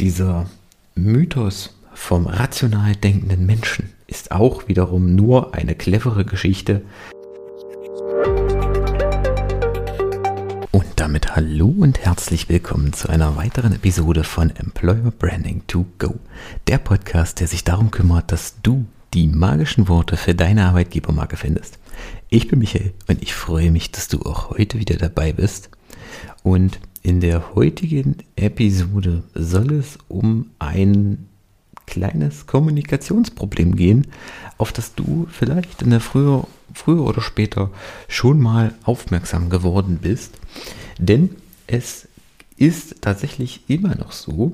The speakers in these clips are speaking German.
Dieser Mythos vom rational denkenden Menschen ist auch wiederum nur eine clevere Geschichte. Und damit hallo und herzlich willkommen zu einer weiteren Episode von Employer Branding to Go, der Podcast, der sich darum kümmert, dass du die magischen Worte für deine Arbeitgebermarke findest. Ich bin Michael und ich freue mich, dass du auch heute wieder dabei bist. Und in der heutigen Episode soll es um ein kleines Kommunikationsproblem gehen, auf das du vielleicht in der früher, früher oder später schon mal aufmerksam geworden bist. Denn es ist tatsächlich immer noch so,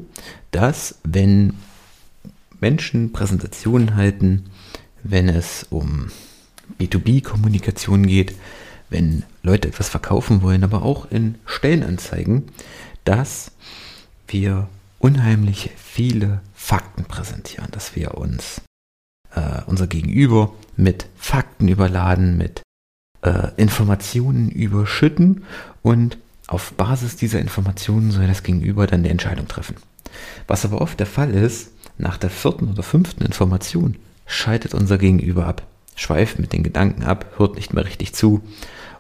dass wenn Menschen Präsentationen halten, wenn es um B2B-Kommunikation geht, wenn Leute etwas verkaufen wollen, aber auch in Stellenanzeigen, dass wir unheimlich viele Fakten präsentieren, dass wir uns äh, unser Gegenüber mit Fakten überladen, mit äh, Informationen überschütten und auf Basis dieser Informationen soll das Gegenüber dann die Entscheidung treffen. Was aber oft der Fall ist, nach der vierten oder fünften Information schaltet unser Gegenüber ab, schweift mit den Gedanken ab, hört nicht mehr richtig zu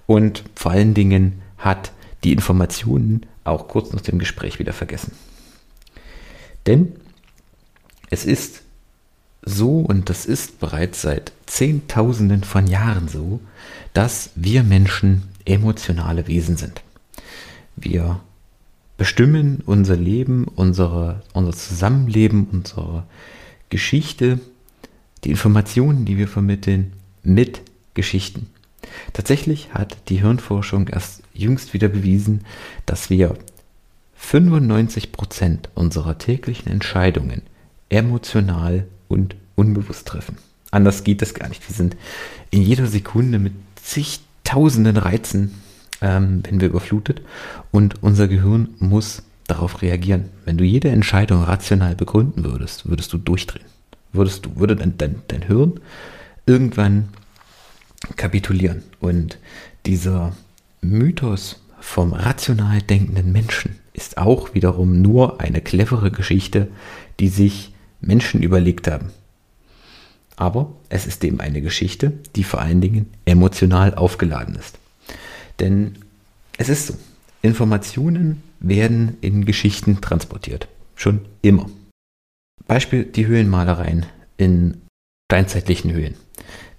und vor allen Dingen hat die Informationen auch kurz nach dem Gespräch wieder vergessen. Denn es ist so und das ist bereits seit Zehntausenden von Jahren so, dass wir Menschen emotionale Wesen sind. Wir bestimmen unser Leben, unsere, unser Zusammenleben, unsere Geschichte, die Informationen, die wir vermitteln, mit Geschichten. Tatsächlich hat die Hirnforschung erst jüngst wieder bewiesen, dass wir 95% unserer täglichen Entscheidungen emotional und unbewusst treffen. Anders geht es gar nicht. Wir sind in jeder Sekunde mit zigtausenden Reizen, ähm, wenn wir überflutet und unser Gehirn muss darauf reagieren. Wenn du jede Entscheidung rational begründen würdest, würdest du durchdrehen. Würdest du, würde dein, dein, dein Hirn irgendwann kapitulieren. Und dieser Mythos vom rational denkenden Menschen ist auch wiederum nur eine clevere Geschichte, die sich Menschen überlegt haben. Aber es ist eben eine Geschichte, die vor allen Dingen emotional aufgeladen ist. Denn es ist so, Informationen werden in Geschichten transportiert. Schon immer. Beispiel die Höhlenmalereien in steinzeitlichen Höhlen.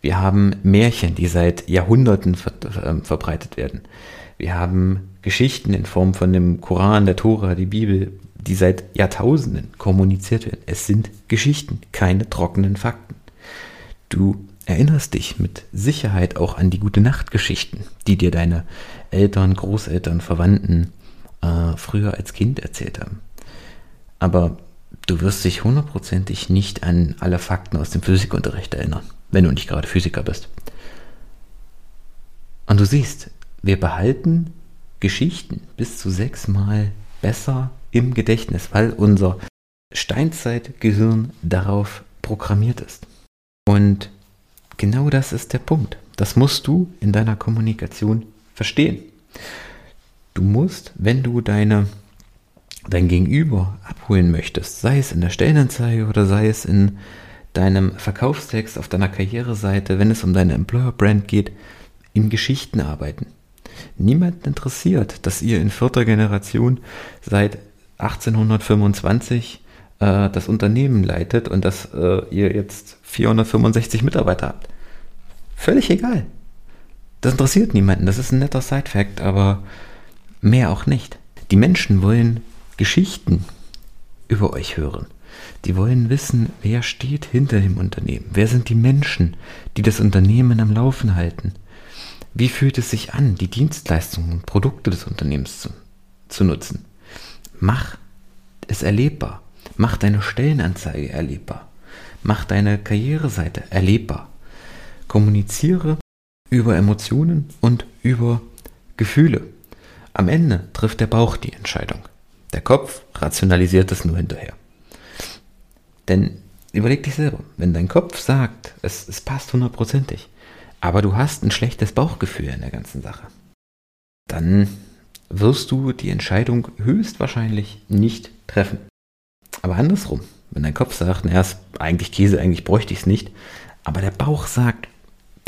Wir haben Märchen, die seit Jahrhunderten ver äh, verbreitet werden. Wir haben Geschichten in Form von dem Koran, der Tora, die Bibel, die seit Jahrtausenden kommuniziert werden. Es sind Geschichten, keine trockenen Fakten. Du erinnerst dich mit Sicherheit auch an die gute Nachtgeschichten, die dir deine Eltern, Großeltern, Verwandten äh, früher als Kind erzählt haben. Aber du wirst dich hundertprozentig nicht an alle Fakten aus dem Physikunterricht erinnern wenn du nicht gerade Physiker bist. Und du siehst, wir behalten Geschichten bis zu sechsmal besser im Gedächtnis, weil unser Steinzeitgehirn darauf programmiert ist. Und genau das ist der Punkt. Das musst du in deiner Kommunikation verstehen. Du musst, wenn du deine, dein Gegenüber abholen möchtest, sei es in der Stellenanzeige oder sei es in deinem Verkaufstext auf deiner Karriereseite, wenn es um deine Employer Brand geht, in Geschichten arbeiten. Niemand interessiert, dass ihr in vierter Generation seit 1825 äh, das Unternehmen leitet und dass äh, ihr jetzt 465 Mitarbeiter habt. Völlig egal. Das interessiert niemanden. Das ist ein netter Side-Fact, aber mehr auch nicht. Die Menschen wollen Geschichten über euch hören. Die wollen wissen, wer steht hinter dem Unternehmen. Wer sind die Menschen, die das Unternehmen am Laufen halten? Wie fühlt es sich an, die Dienstleistungen und Produkte des Unternehmens zu, zu nutzen? Mach es erlebbar. Mach deine Stellenanzeige erlebbar. Mach deine Karriereseite erlebbar. Kommuniziere über Emotionen und über Gefühle. Am Ende trifft der Bauch die Entscheidung. Der Kopf rationalisiert es nur hinterher. Denn überleg dich selber, wenn dein Kopf sagt, es, es passt hundertprozentig, aber du hast ein schlechtes Bauchgefühl in der ganzen Sache, dann wirst du die Entscheidung höchstwahrscheinlich nicht treffen. Aber andersrum, wenn dein Kopf sagt, naja, ist eigentlich Käse, eigentlich bräuchte ich es nicht, aber der Bauch sagt,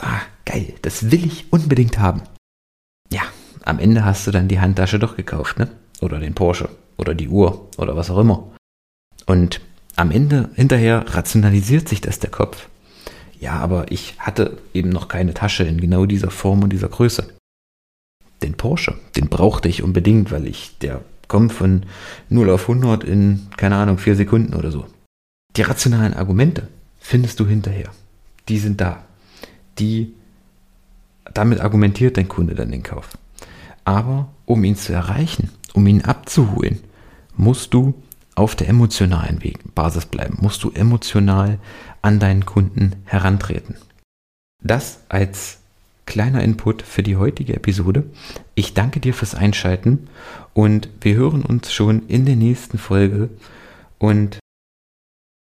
ah, geil, das will ich unbedingt haben. Ja, am Ende hast du dann die Handtasche doch gekauft, ne? Oder den Porsche oder die Uhr oder was auch immer. Und am Ende, hinterher rationalisiert sich das der Kopf. Ja, aber ich hatte eben noch keine Tasche in genau dieser Form und dieser Größe. Den Porsche, den brauchte ich unbedingt, weil ich, der kommt von 0 auf 100 in, keine Ahnung, 4 Sekunden oder so. Die rationalen Argumente findest du hinterher. Die sind da. Die, damit argumentiert dein Kunde dann den Kauf. Aber um ihn zu erreichen, um ihn abzuholen, musst du auf der emotionalen Basis bleiben, musst du emotional an deinen Kunden herantreten. Das als kleiner Input für die heutige Episode. Ich danke dir fürs Einschalten und wir hören uns schon in der nächsten Folge. Und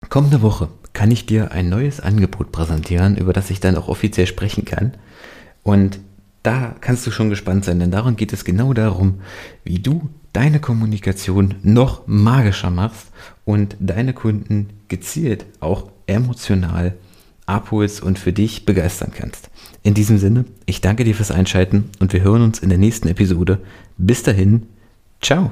kommende Woche kann ich dir ein neues Angebot präsentieren, über das ich dann auch offiziell sprechen kann. Und da kannst du schon gespannt sein, denn darum geht es genau darum, wie du deine Kommunikation noch magischer machst und deine Kunden gezielt auch emotional abholst und für dich begeistern kannst. In diesem Sinne, ich danke dir fürs Einschalten und wir hören uns in der nächsten Episode. Bis dahin, ciao.